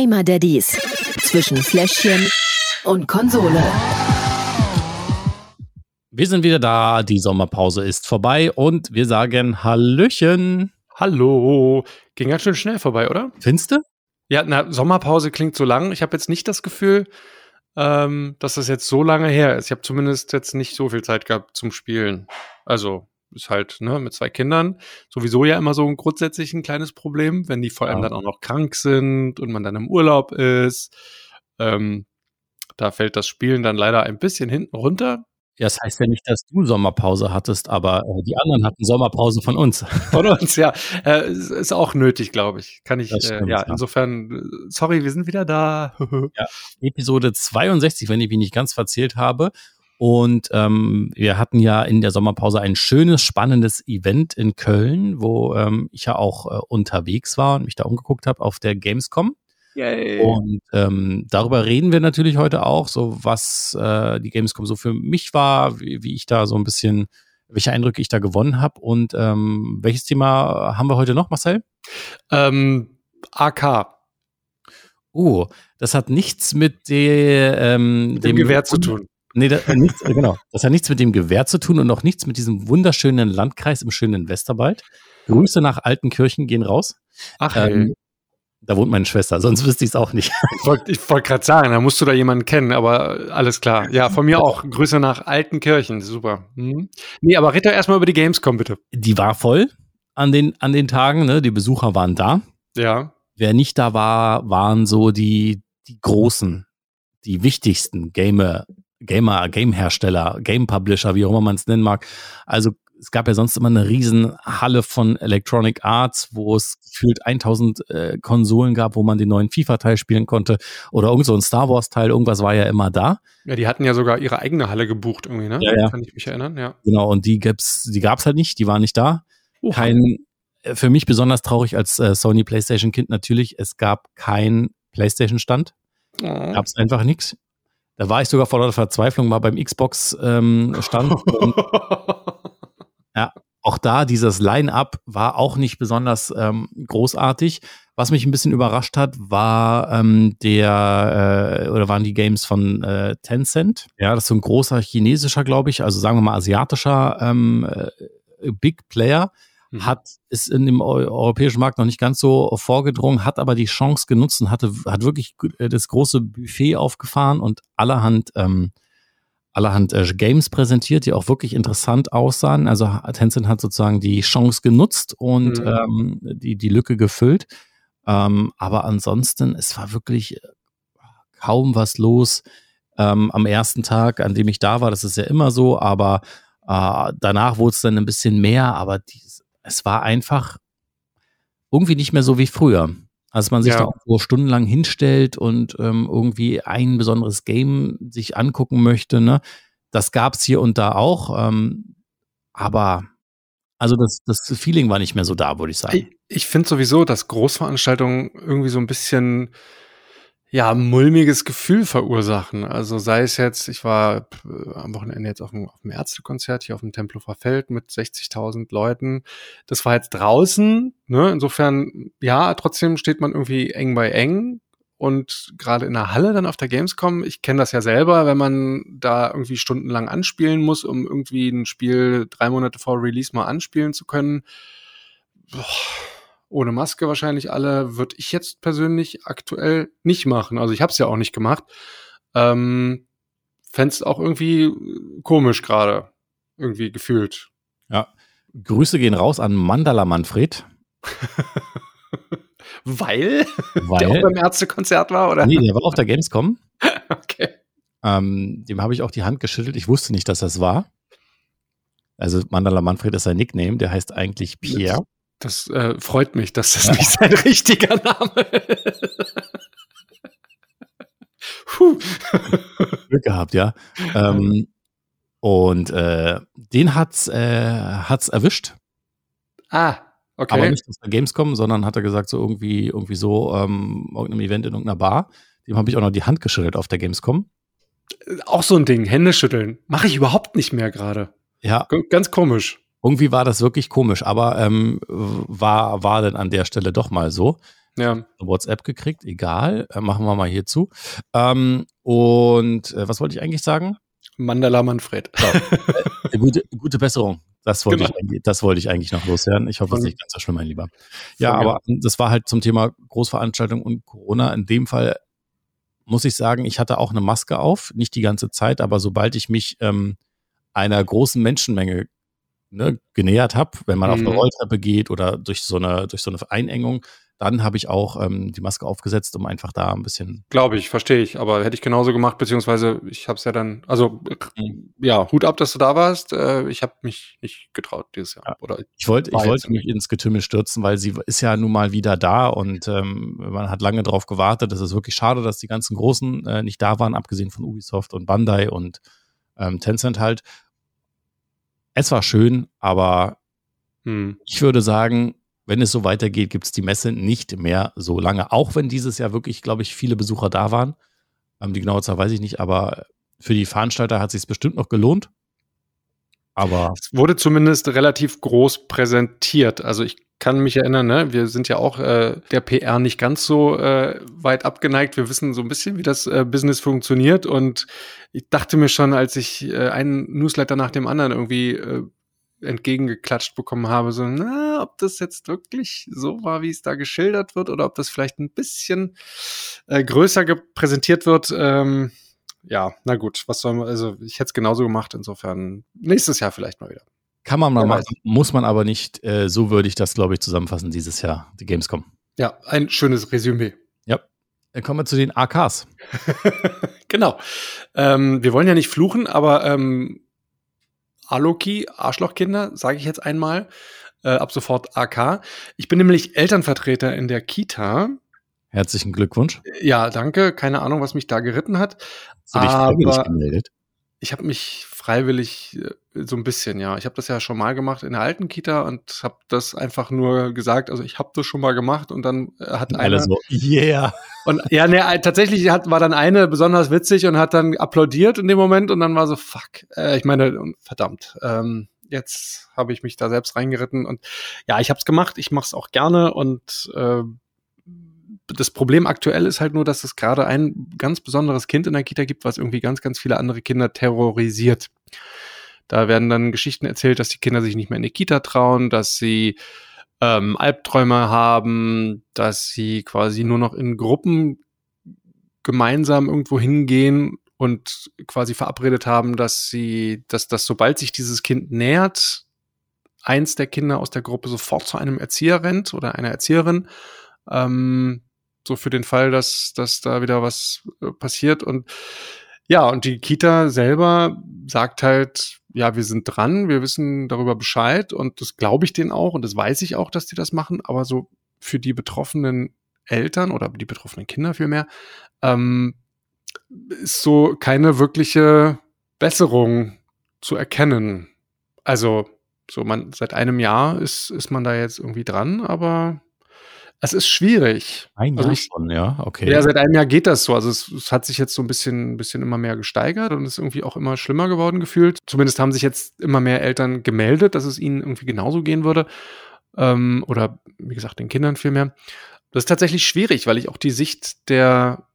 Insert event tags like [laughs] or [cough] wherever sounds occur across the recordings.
Gamer Daddies zwischen Fläschchen und Konsole. Wir sind wieder da, die Sommerpause ist vorbei und wir sagen Hallöchen. Hallo. Ging ganz schön schnell vorbei, oder? Findest du? Ja, na, Sommerpause klingt so lang. Ich habe jetzt nicht das Gefühl, ähm, dass das jetzt so lange her ist. Ich habe zumindest jetzt nicht so viel Zeit gehabt zum Spielen. Also ist halt ne, mit zwei Kindern sowieso ja immer so ein grundsätzlich ein kleines Problem, wenn die vor allem ja. dann auch noch krank sind und man dann im Urlaub ist. Ähm, da fällt das Spielen dann leider ein bisschen hinten runter. Ja, das heißt ja nicht, dass du Sommerpause hattest, aber äh, die anderen hatten Sommerpause von uns. [laughs] Von uns, ja. Äh, ist auch nötig, glaube ich. Kann ich, stimmt, äh, ja, insofern, äh, sorry, wir sind wieder da. [laughs] ja, Episode 62, wenn ich mich nicht ganz verzählt habe. Und ähm, wir hatten ja in der Sommerpause ein schönes, spannendes Event in Köln, wo ähm, ich ja auch äh, unterwegs war und mich da umgeguckt habe auf der Gamescom. Yay. Und ähm, darüber reden wir natürlich heute auch, so was äh, die Gamescom so für mich war, wie, wie ich da so ein bisschen, welche Eindrücke ich da gewonnen habe und ähm, welches Thema haben wir heute noch, Marcel? Ähm, AK. Oh, das hat nichts mit der, ähm, dem, dem Gewehr zu tun. Nee, das, äh, nichts, äh, genau. Das hat nichts mit dem Gewehr zu tun und auch nichts mit diesem wunderschönen Landkreis im schönen Westerwald. Grüße nach Altenkirchen gehen raus. Ach, ähm, da wohnt meine Schwester, sonst wüsste ich es auch nicht. Ich wollte wollt gerade sagen, da musst du da jemanden kennen, aber alles klar. Ja, von mir auch. Grüße nach Altenkirchen, super. Mhm. Nee, aber red doch erstmal über die Gamescom, bitte. Die war voll an den, an den Tagen, ne? Die Besucher waren da. Ja. Wer nicht da war, waren so die, die großen, die wichtigsten Gamer, Gamer, Game-Hersteller, Game-Publisher, wie auch immer man es nennen mag. Also es gab ja sonst immer eine riesen Halle von Electronic Arts, wo es gefühlt 1000 äh, Konsolen gab, wo man den neuen FIFA-Teil spielen konnte oder irgend so ein Star Wars-Teil, irgendwas war ja immer da. Ja, die hatten ja sogar ihre eigene Halle gebucht irgendwie, ne? Ja, ja. Kann ich mich erinnern, ja. Genau, und die gab's, die gab's halt nicht, die waren nicht da. Uh, Kein, äh, für mich besonders traurig als äh, Sony PlayStation Kind natürlich, es gab kein PlayStation Stand. Oh. Gab's einfach nichts. Da war ich sogar vor lauter Verzweiflung mal beim Xbox ähm, Stand. [laughs] Ja, auch da dieses Line-up war auch nicht besonders ähm, großartig. Was mich ein bisschen überrascht hat, war ähm, der äh, oder waren die Games von äh, Tencent. Ja, das ist so ein großer chinesischer, glaube ich, also sagen wir mal asiatischer ähm, äh, Big Player. Mhm. Hat ist in dem europäischen Markt noch nicht ganz so vorgedrungen, hat aber die Chance genutzt und hatte hat wirklich äh, das große Buffet aufgefahren und allerhand ähm, allerhand äh, Games präsentiert, die auch wirklich interessant aussahen. Also Tencent hat sozusagen die Chance genutzt und mhm. ähm, die, die Lücke gefüllt. Ähm, aber ansonsten, es war wirklich äh, kaum was los ähm, am ersten Tag, an dem ich da war. Das ist ja immer so, aber äh, danach wurde es dann ein bisschen mehr, aber dies, es war einfach irgendwie nicht mehr so wie früher. Also man sich ja. da so stundenlang hinstellt und ähm, irgendwie ein besonderes Game sich angucken möchte. Ne? Das gab es hier und da auch. Ähm, aber also das, das Feeling war nicht mehr so da, würde ich sagen. Ich, ich finde sowieso, dass Großveranstaltungen irgendwie so ein bisschen ja, mulmiges Gefühl verursachen. Also sei es jetzt, ich war äh, am Wochenende jetzt auf dem, Ärztekonzert hier auf dem Tempelhofer Feld mit 60.000 Leuten. Das war jetzt draußen, ne? Insofern, ja, trotzdem steht man irgendwie eng bei eng. Und gerade in der Halle dann auf der Gamescom, ich kenne das ja selber, wenn man da irgendwie stundenlang anspielen muss, um irgendwie ein Spiel drei Monate vor Release mal anspielen zu können. Boah ohne Maske wahrscheinlich alle, würde ich jetzt persönlich aktuell nicht machen. Also ich habe es ja auch nicht gemacht. Ähm, Fände es auch irgendwie komisch gerade, irgendwie gefühlt. Ja. Grüße gehen raus an Mandala Manfred. Weil? [laughs] Weil? Der auch beim Ärztekonzert war, oder? Nee, der war auf der Gamescom. [laughs] okay. Ähm, dem habe ich auch die Hand geschüttelt. Ich wusste nicht, dass das war. Also Mandala Manfred ist sein Nickname, der heißt eigentlich Pierre. Das äh, freut mich, dass das nicht sein richtiger Name ist. Glück gehabt, ja. Ähm, und äh, den hat's, äh, hat's erwischt. Ah, okay. Aber nicht aus der Gamescom, sondern hat er gesagt, so irgendwie, irgendwie so, ähm, irgendeinem Event in irgendeiner Bar. Dem habe ich auch noch die Hand geschüttelt auf der Gamescom. Auch so ein Ding, Hände schütteln. Mache ich überhaupt nicht mehr gerade. Ja. Ganz komisch irgendwie war das wirklich komisch, aber ähm, war, war dann an der Stelle doch mal so. Ja. WhatsApp gekriegt, egal, äh, machen wir mal hier zu. Ähm, und äh, was wollte ich eigentlich sagen? Mandala Manfred. So, äh, gute, gute Besserung. Das wollte, Genau. ich, eigentlich- das wollte ich eigentlich noch loswerden. Ich hoffe, es ist nicht ganz so schlimm, mein Lieber. Ja, Von aber das war halt zum Thema Großveranstaltung und Corona. In dem Fall muss ich sagen, ich hatte auch eine Maske auf, nicht die ganze Zeit, aber sobald ich mich ähm, einer großen Menschenmenge ne, genähert habe, wenn man auf eine Mhm. Rolltreppe geht oder durch so eine, durch so eine Einengung, dann habe ich auch ähm, die Maske aufgesetzt, um einfach da ein bisschen Glaube ich, verstehe ich. Aber hätte ich genauso gemacht, beziehungsweise ich habe es ja dann, also Mhm. ja, Hut ab, dass du da warst. Äh, ich habe mich nicht getraut dieses Jahr. Ja. Oder Ich wollte, ich wollte mich ins Getümmel stürzen, weil sie ist ja nun mal wieder da und ähm, man hat lange drauf gewartet. Es ist wirklich schade, dass die ganzen Großen äh, nicht da waren, abgesehen von Ubisoft und Bandai und ähm, Tencent halt. Es war schön, aber hm, ich würde sagen, wenn es so weitergeht, gibt es die Messe nicht mehr so lange. Auch wenn dieses Jahr wirklich, glaube ich, viele Besucher da waren. Ähm, die genaue Zahl weiß ich nicht, aber für die Veranstalter hat sich bestimmt noch gelohnt. Aber es wurde zumindest relativ groß präsentiert. Also ich kann mich erinnern, ne, wir sind ja auch äh, der PR nicht ganz so äh, weit abgeneigt. Wir wissen so ein bisschen, wie das äh, Business funktioniert. Und ich dachte mir schon, als ich äh, einen Newsletter nach dem anderen irgendwie äh, entgegengeklatscht bekommen habe, so, na, ob das jetzt wirklich so war, wie es da geschildert wird, oder ob das vielleicht ein bisschen äh, größer präsentiert wird. Ähm, ja, na gut, was soll man, also ich hätte es genauso gemacht, insofern nächstes Jahr vielleicht mal wieder. Kann man mal Wer machen, muss man aber nicht. Äh, so würde ich das, glaube ich, zusammenfassen dieses Jahr, die Gamescom. Ja, ein schönes Resümee. Dann kommen wir zu den AKs. [laughs] genau. Ähm, wir wollen ja nicht fluchen, aber ähm, Aloki, Arschlochkinder, sage ich jetzt einmal, äh, ab sofort AK. Ich bin nämlich Elternvertreter in der Kita. Herzlichen Glückwunsch. Ja, danke. Keine Ahnung, was mich da geritten hat. Hast du dich freiwillig Aber- gemeldet? Ich habe mich freiwillig äh, so ein bisschen, ja. Ich habe das ja schon mal gemacht in der alten Kita und habe das einfach nur gesagt. Also ich habe das schon mal gemacht und dann äh, hat Alle einer so, yeah. Und ja, ne, äh, tatsächlich hat, war dann eine besonders witzig und hat dann applaudiert in dem Moment und dann war so, fuck, äh, ich meine, und verdammt, ähm, jetzt habe ich mich da selbst reingeritten und ja, ich habe es gemacht, ich mache es auch gerne und äh, das Problem aktuell ist halt nur, dass es gerade ein ganz besonderes Kind in der Kita gibt, was irgendwie ganz, ganz viele andere Kinder terrorisiert. Da werden dann Geschichten erzählt, dass die Kinder sich nicht mehr in die Kita trauen, dass sie ähm, Albträume haben, dass sie quasi nur noch in Gruppen gemeinsam irgendwo hingehen und quasi verabredet haben, dass sie, dass das, sobald sich dieses Kind nähert, eins der Kinder aus der Gruppe sofort zu einem Erzieher rennt oder einer Erzieherin. Ähm, so für den Fall, dass, dass da wieder was äh, passiert. Und ja, und die Kita selber sagt halt, ja, wir sind dran, wir wissen darüber Bescheid und das glaube ich denen auch und das weiß ich auch, dass die das machen, aber so für die betroffenen Eltern oder die betroffenen Kinder vielmehr, ähm, ist so keine wirkliche Besserung zu erkennen. Also, so man, seit einem Jahr ist, ist man da jetzt irgendwie dran, aber es ist schwierig. Ein Also Jahr ich- schon, ja, okay. Ja, seit einem Jahr geht das so. Also es, es hat sich jetzt so ein bisschen, bisschen immer mehr gesteigert und ist irgendwie auch immer schlimmer geworden gefühlt. Zumindest haben sich jetzt immer mehr Eltern gemeldet, dass es ihnen irgendwie genauso gehen würde. Ähm, oder wie gesagt, den Kindern vielmehr. Das ist tatsächlich schwierig, weil ich auch die Sicht der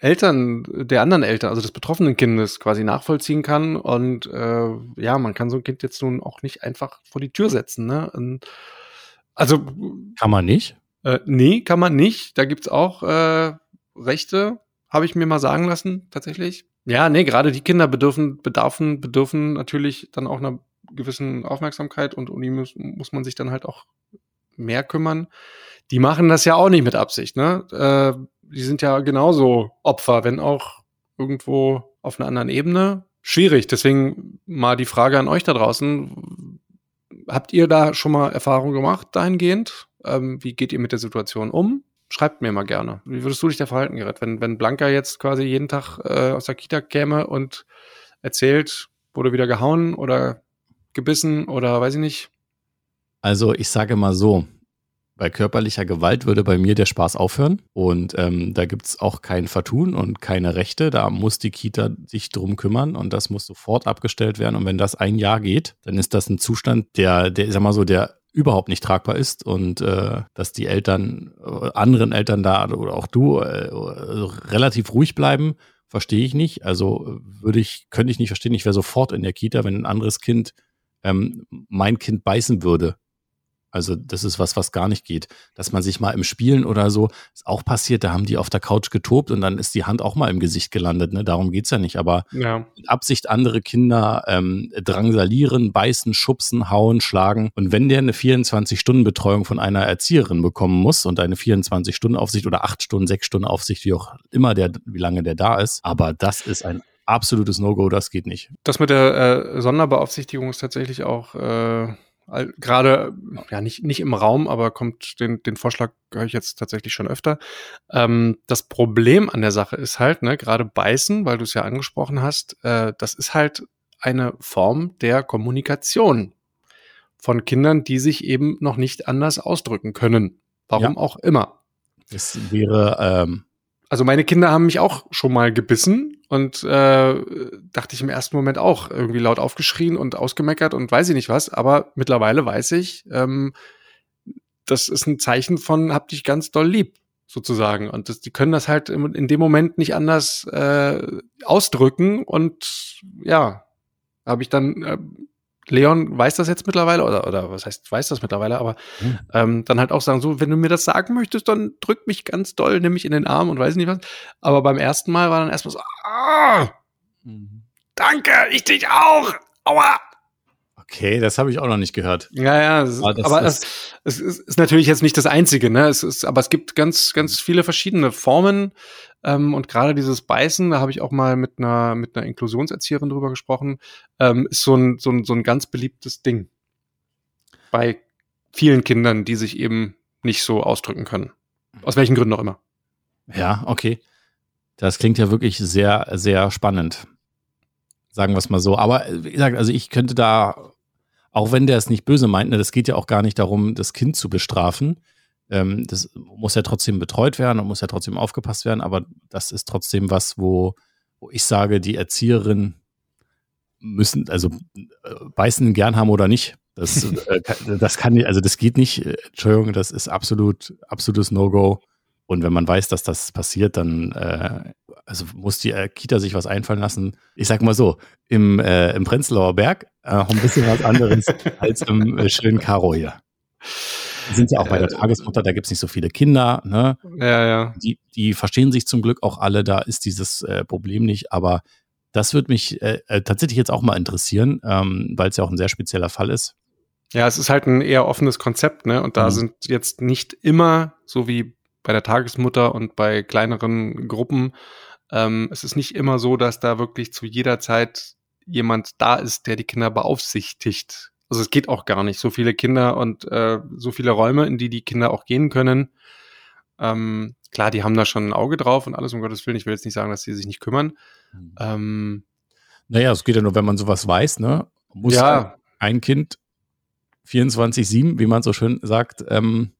Eltern, der anderen Eltern, also des betroffenen Kindes quasi nachvollziehen kann. Und äh, ja, man kann so ein Kind jetzt nun auch nicht einfach vor die Tür setzen. Ne? Und, also Kann man nicht? Äh, nee, kann man nicht. Da gibt's auch äh, Rechte, habe ich mir mal sagen lassen, tatsächlich. Ja, nee, gerade die Kinder bedürfen, bedarfen, bedürfen natürlich dann auch einer gewissen Aufmerksamkeit und um die muss, muss man sich dann halt auch mehr kümmern. Die machen das ja auch nicht mit Absicht, ne? Äh, die sind ja genauso Opfer, wenn auch irgendwo auf einer anderen Ebene. Schwierig. Deswegen mal die Frage an euch da draußen. Habt ihr da schon mal Erfahrung gemacht dahingehend? Ähm, wie geht ihr mit der Situation um? Schreibt mir mal gerne. Wie würdest du dich da verhalten, Gerrit? Wenn, wenn Blanca jetzt quasi jeden Tag äh, aus der Kita käme und erzählt, wurde wieder gehauen oder gebissen oder weiß ich nicht. Also ich sage mal so, bei körperlicher Gewalt würde bei mir der Spaß aufhören und ähm, da gibt's auch kein Vertun und keine Rechte. Da muss die Kita sich drum kümmern und das muss sofort abgestellt werden. Und wenn das ein Jahr geht, dann ist das ein Zustand, der, der, ich sag mal so, der überhaupt nicht tragbar ist und äh, dass die Eltern, äh, anderen Eltern da oder auch du äh, relativ ruhig bleiben, verstehe ich nicht. Also würde ich, könnte ich nicht verstehen, ich wäre sofort in der Kita, wenn ein anderes Kind ähm, mein Kind beißen würde. Also das ist was, was gar nicht geht. Dass man sich mal im Spielen oder so, ist auch passiert, da haben die auf der Couch getobt und dann ist die Hand auch mal im Gesicht gelandet. Ne? Darum geht's ja nicht. Aber ja. mit Absicht andere Kinder ähm, drangsalieren, beißen, schubsen, hauen, schlagen. Und wenn der eine 24-Stunden-Betreuung von einer Erzieherin bekommen muss und eine 24-Stunden-Aufsicht oder 8 Stunden, 6 Stunden Aufsicht, wie auch immer der, wie lange der da ist, aber das ist ein absolutes No-Go, das geht nicht. Das mit der äh, Sonderbeaufsichtigung ist tatsächlich auch äh gerade ja nicht nicht im Raum, aber kommt den den Vorschlag höre ich jetzt tatsächlich schon öfter. Ähm, das Problem an der Sache ist halt ne gerade beißen, weil du es ja angesprochen hast, äh, das ist halt eine Form der Kommunikation von Kindern, die sich eben noch nicht anders ausdrücken können. Warum ja. auch immer. Es wäre ähm also meine Kinder haben mich auch schon mal gebissen und äh, dachte ich im ersten Moment auch irgendwie laut aufgeschrien und ausgemeckert und weiß ich nicht was. Aber mittlerweile weiß ich, ähm, das ist ein Zeichen von hab dich ganz doll lieb sozusagen. Und das, die können das halt in, in dem Moment nicht anders äh, ausdrücken. Und ja, habe ich dann äh, Leon weiß das jetzt mittlerweile, oder, oder was heißt, weiß das mittlerweile, aber mhm. ähm, dann halt auch sagen, so, wenn du mir das sagen möchtest, dann drück mich ganz doll, nimm mich in den Arm und weiß nicht was. Aber beim ersten Mal war dann erstmal so, ah, mhm. danke, ich dich auch, aua. Okay, das habe ich auch noch nicht gehört. Ja, ja, ist, aber, aber es, es, ist, ist natürlich jetzt nicht das Einzige, ne? Es ist, aber es gibt ganz, ganz viele verschiedene Formen. Ähm, und gerade dieses Beißen, da habe ich auch mal mit einer, mit einer Inklusionserzieherin drüber gesprochen, ähm, ist so ein, so, ein, so ein ganz beliebtes Ding. Bei vielen Kindern, die sich eben nicht so ausdrücken können. Aus welchen Gründen auch immer. Ja, okay. Das klingt ja wirklich sehr, sehr spannend. Sagen wir es mal so. Aber wie gesagt, also ich könnte da auch wenn der es nicht böse meint, ne, das geht ja auch gar nicht darum, das Kind zu bestrafen. Ähm, das muss ja trotzdem betreut werden und muss ja trotzdem aufgepasst werden, aber das ist trotzdem was, wo, wo ich sage, die Erzieherin müssen, also äh, beißen gern haben oder nicht. Das, [laughs] äh, das kann, also das geht nicht. Entschuldigung, das ist absolut, absolutes No-Go. Und wenn man weiß, dass das passiert, dann äh, also muss die äh, Kita sich was einfallen lassen. Ich sag mal so, im, äh, im Prenzlauer Berg äh, auch ein bisschen was anderes [laughs] als im äh, schönen Karo hier. Wir sind ja auch bei der Tagesmutter, da gibt's nicht so viele Kinder. Ne? Ja, ja. Die, die verstehen sich zum Glück auch alle, da ist dieses äh, Problem nicht. Aber das würde mich äh, äh, tatsächlich jetzt auch mal interessieren, ähm, weil es ja auch ein sehr spezieller Fall ist. Ja, es ist halt ein eher offenes Konzept, ne? Und da mhm. sind jetzt nicht immer, so wie bei der Tagesmutter und bei kleineren Gruppen. Ähm, es ist nicht immer so, dass da wirklich zu jeder Zeit jemand da ist, der die Kinder beaufsichtigt. Also es geht auch gar nicht. So viele Kinder und äh, so viele Räume, in die die Kinder auch gehen können. Ähm, klar, die haben da schon ein Auge drauf und alles, um Gottes Willen. Ich will jetzt nicht sagen, dass sie sich nicht kümmern. Mhm. Ähm, naja, es geht ja nur, wenn man sowas weiß, ne? Muss ja. ein Kind 24-7, wie man so schön sagt, ähm,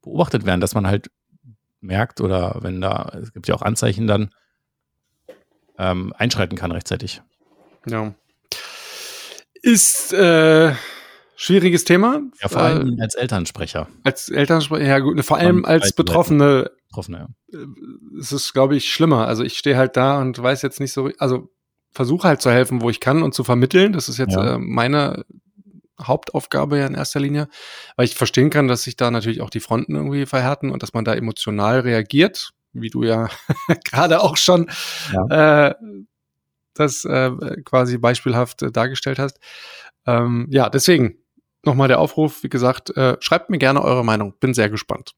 beobachtet werden, dass man halt merkt oder wenn da, es gibt ja auch Anzeichen dann, ähm, einschreiten kann rechtzeitig. Ja. Ist äh, schwieriges Thema. Ja, vor allem äh, als Elternsprecher. Als Elternsprecher, ja gut, vor allem als Betroffene. Betroffene, ja. Äh, es ist, glaube ich, schlimmer. Also ich stehe halt da und weiß jetzt nicht so, also versuche halt zu helfen, wo ich kann und zu vermitteln. Das ist jetzt ja. äh, meine Hauptaufgabe ja in erster Linie, weil ich verstehen kann, dass sich da natürlich auch die Fronten irgendwie verhärten und dass man da emotional reagiert, wie du ja [laughs] gerade auch schon ja. äh, das äh, quasi beispielhaft äh, dargestellt hast. Ähm, ja, deswegen nochmal der Aufruf, wie gesagt, äh, schreibt mir gerne eure Meinung, bin sehr gespannt.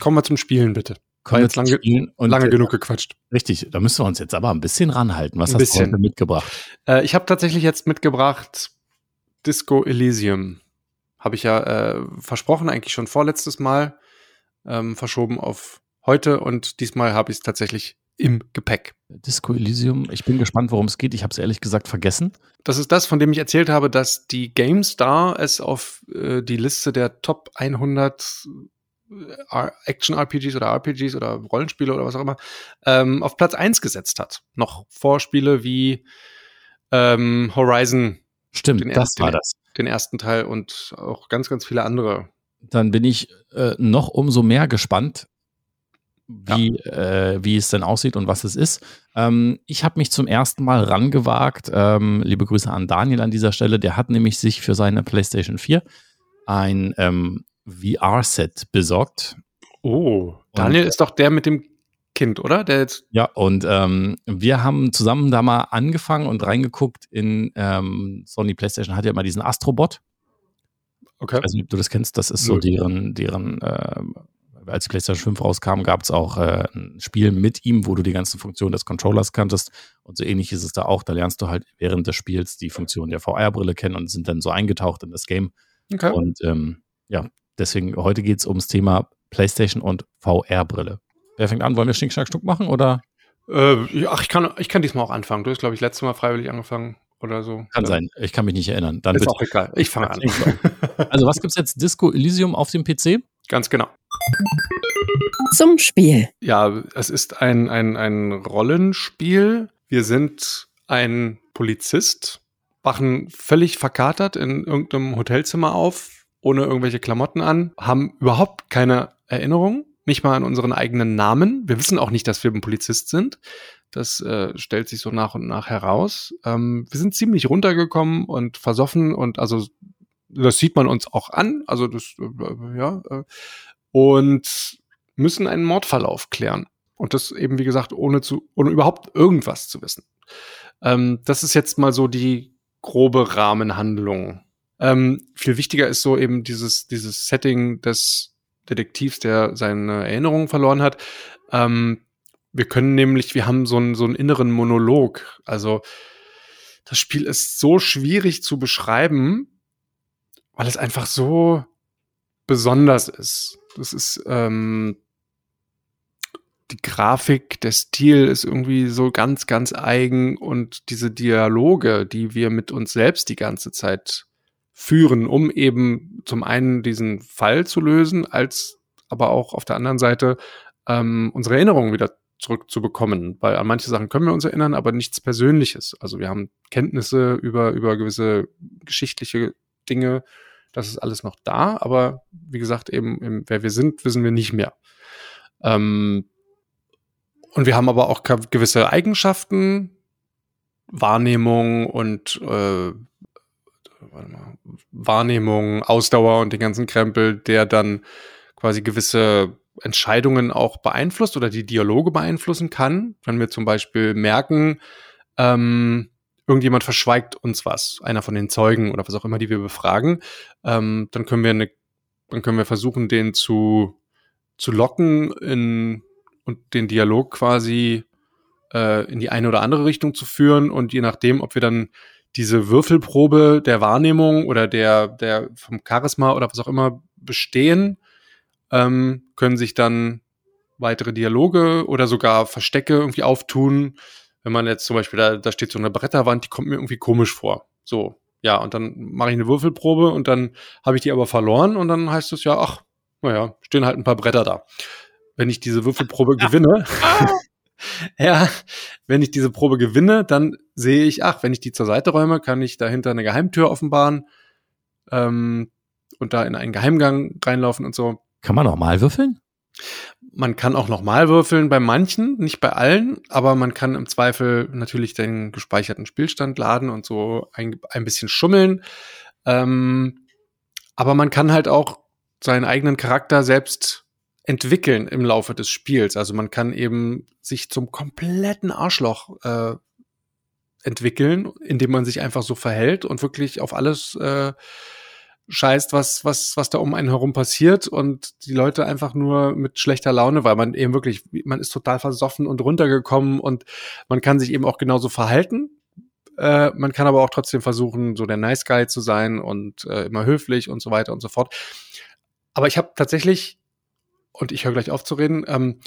Kommen wir zum Spielen bitte. Kommen jetzt lange, und lange genug gequatscht. Richtig, da müssen wir uns jetzt aber ein bisschen ranhalten. Was ein hast bisschen. du heute mitgebracht? Äh, ich habe tatsächlich jetzt mitgebracht Disco Elysium. Habe ich ja äh, versprochen, eigentlich schon vorletztes Mal, ähm, verschoben auf heute und diesmal habe ich es tatsächlich im Gepäck. Disco Elysium, ich bin gespannt, worum es geht. Ich habe es ehrlich gesagt vergessen. Das ist das, von dem ich erzählt habe, dass die GameStar es auf äh, die Liste der Top 100 äh, Action-RPGs oder RPGs oder Rollenspiele oder was auch immer ähm, auf Platz 1 gesetzt hat. Noch Vorspiele wie ähm, Horizon Stimmt, das den, war das. Den ersten Teil und auch ganz, ganz viele andere dann bin ich äh, noch umso mehr gespannt, wie, ja. äh, wie es denn aussieht und was es ist. Ähm, ich habe mich zum ersten Mal rangewagt. Ähm, liebe Grüße an Daniel an dieser Stelle. Der hat nämlich sich für seine PlayStation 4 ein ähm, VR-Set besorgt. Oh, Daniel und, ist doch der mit dem Kind, oder? Der jetzt ja, und ähm, wir haben zusammen da mal angefangen und reingeguckt in ähm, Sony PlayStation hat ja immer diesen Astrobot. Okay. Ich weiß nicht, ob du das kennst. Das ist so deren, deren äh, als PlayStation 5 rauskam, gab es auch äh, ein Spiel mit ihm, wo du die ganzen Funktionen des Controllers kanntest. Und so ähnlich ist es da auch. Da lernst du halt während des Spiels die Funktionen der VR-Brille kennen und sind dann so eingetaucht in das Game. Okay. Und ähm, ja, deswegen heute geht es ums Thema PlayStation und VR-Brille. Wer fängt an? Wollen wir Schnick, Schnack, Schnuck machen oder? Äh, ach, ich kann, ich kann diesmal auch anfangen. Du hast, glaube ich, letztes Mal freiwillig angefangen oder so. Kann ja. sein. Ich kann mich nicht erinnern. Dann ist auch egal. Ich fange an. Also, was gibt es jetzt? Disco Elysium auf dem PC? Ganz genau. Zum Spiel. Ja, es ist ein, ein, ein Rollenspiel. Wir sind ein Polizist, wachen völlig verkatert in irgendeinem Hotelzimmer auf, ohne irgendwelche Klamotten an, haben überhaupt keine Erinnerung, nicht mal an unseren eigenen Namen. Wir wissen auch nicht, dass wir ein Polizist sind. Das äh, stellt sich so nach und nach heraus. Ähm, wir sind ziemlich runtergekommen und versoffen und also das sieht man uns auch an. Also das, äh, ja. Äh, und müssen einen Mordfall aufklären. Und das eben, wie gesagt, ohne zu, ohne überhaupt irgendwas zu wissen. Ähm, das ist jetzt mal so die grobe Rahmenhandlung. Ähm, viel wichtiger ist so eben dieses, dieses Setting des Detektivs, der seine Erinnerungen verloren hat. Ähm, wir können nämlich, wir haben so einen, so einen inneren Monolog. Also, das Spiel ist so schwierig zu beschreiben, weil es einfach so besonders ist. Das ist ähm, die Grafik, der Stil ist irgendwie so ganz, ganz eigen und diese Dialoge, die wir mit uns selbst die ganze Zeit führen, um eben zum einen diesen Fall zu lösen, als aber auch auf der anderen Seite ähm, unsere Erinnerungen wieder zurückzubekommen, weil an manche Sachen können wir uns erinnern, aber nichts Persönliches. Also wir haben Kenntnisse über, über gewisse geschichtliche Dinge, das ist alles noch da, aber wie gesagt, eben, eben wer wir sind, wissen wir nicht mehr. Ähm, und wir haben aber auch gewisse Eigenschaften, Wahrnehmung und äh, mal, Wahrnehmung, Ausdauer und den ganzen Krempel, der dann quasi gewisse Entscheidungen auch beeinflusst oder die Dialoge beeinflussen kann. Wenn wir zum Beispiel merken, ähm, irgendjemand verschweigt uns was, einer von den Zeugen oder was auch immer, die wir befragen, ähm, dann können wir eine, dann können wir versuchen, den zu, zu locken in, und den Dialog quasi äh, in die eine oder andere Richtung zu führen und je nachdem, ob wir dann diese Würfelprobe der Wahrnehmung oder der, der vom Charisma oder was auch immer bestehen, ähm, können sich dann weitere Dialoge oder sogar Verstecke irgendwie auftun, wenn man jetzt zum Beispiel, da, da steht so eine Bretterwand, die kommt mir irgendwie komisch vor. So, ja, und dann mache ich eine Würfelprobe und dann habe ich die aber verloren und dann heißt es ja, ach, naja, stehen halt ein paar Bretter da. Wenn ich diese Würfelprobe gewinne, ja, wenn ich diese Probe gewinne, dann sehe ich, ach, wenn ich die zur Seite räume, kann ich dahinter eine Geheimtür offenbaren ähm, und da in einen Geheimgang reinlaufen und so. Kann man auch mal würfeln? Man kann auch nochmal würfeln bei manchen, nicht bei allen, aber man kann im Zweifel natürlich den gespeicherten Spielstand laden und so ein, ein bisschen schummeln. Ähm, aber man kann halt auch seinen eigenen Charakter selbst entwickeln im Laufe des Spiels. Also man kann eben sich zum kompletten Arschloch äh, entwickeln, indem man sich einfach so verhält und wirklich auf alles äh, scheißt, was, was, was da um einen herum passiert und die Leute einfach nur mit schlechter Laune, weil man eben wirklich, man ist total versoffen und runtergekommen und man kann sich eben auch genauso verhalten. Äh, man kann aber auch trotzdem versuchen, so der Nice Guy zu sein und äh, immer höflich und so weiter und so fort. Aber ich habe tatsächlich, und ich höre gleich auf zu reden, ähm,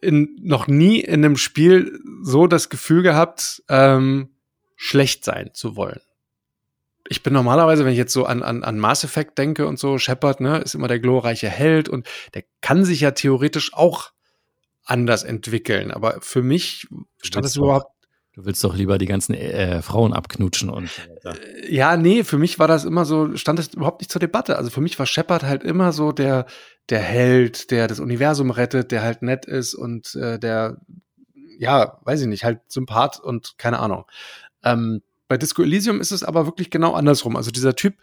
in, noch nie in einem Spiel so das Gefühl gehabt, ähm, schlecht sein zu wollen ich bin normalerweise, wenn ich jetzt so an, an, an Mass Effect denke und so, Shepard, ne, ist immer der glorreiche Held und der kann sich ja theoretisch auch anders entwickeln. Aber für mich stand es überhaupt. Du willst doch lieber die ganzen äh, Frauen abknutschen und äh, Ja, nee, für mich war das immer so, stand das überhaupt nicht zur Debatte. Also für mich war Shepard halt immer so der, der Held, der das Universum rettet, der halt nett ist und äh, der, ja, weiß ich nicht, halt Sympath und keine Ahnung. Ähm, bei Disco Elysium ist es aber wirklich genau andersrum. Also dieser Typ,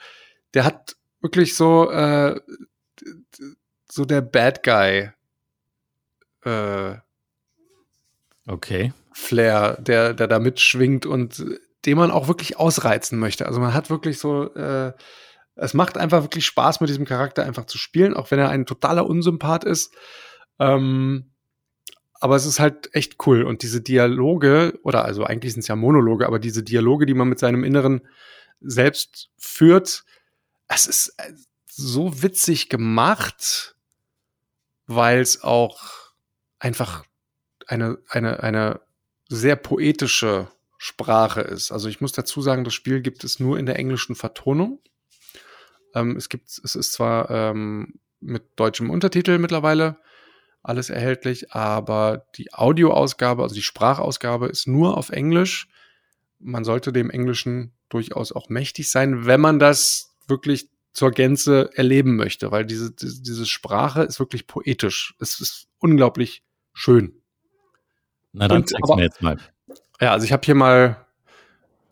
der hat wirklich so, äh, so der Bad Guy. Äh, okay. Flair, der, der da mitschwingt und den man auch wirklich ausreizen möchte. Also man hat wirklich so, äh, es macht einfach wirklich Spaß, mit diesem Charakter einfach zu spielen, auch wenn er ein totaler Unsympath ist. Ähm, aber es ist halt echt cool. Und diese Dialoge, oder also eigentlich sind es ja Monologe, aber diese Dialoge, die man mit seinem Inneren selbst führt, es ist äh, so witzig gemacht, weil es auch einfach eine, eine, eine sehr poetische Sprache ist. Also ich muss dazu sagen, das Spiel gibt es nur in der englischen Vertonung. Ähm, es gibt, es ist zwar ähm, mit deutschem Untertitel mittlerweile alles erhältlich, aber die Audioausgabe, also die Sprachausgabe ist nur auf Englisch. Man sollte dem Englischen durchaus auch mächtig sein, wenn man das wirklich zur Gänze erleben möchte, weil diese, diese, diese Sprache ist wirklich poetisch. Es ist unglaublich schön. Na dann zeig's mir jetzt mal. Ja, also ich habe hier mal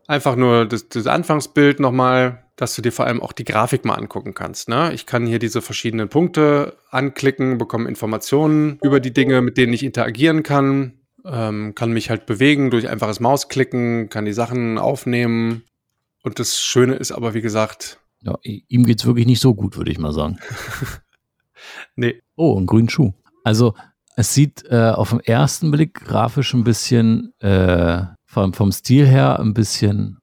einfach nur das, das Anfangsbild nochmal, dass du dir vor allem auch die Grafik mal angucken kannst. Ne? Ich kann hier diese verschiedenen Punkte anklicken, bekomme Informationen über die Dinge, mit denen ich interagieren kann, ähm, kann mich halt bewegen durch einfaches Mausklicken, kann die Sachen aufnehmen. Und das Schöne ist aber, wie gesagt. Ja, ihm geht's wirklich nicht so gut, würde ich mal sagen. [laughs] nee. Oh, ein grünen Schuh. Also es sieht äh, auf den ersten Blick grafisch ein bisschen, äh, vom, vom Stil her ein bisschen,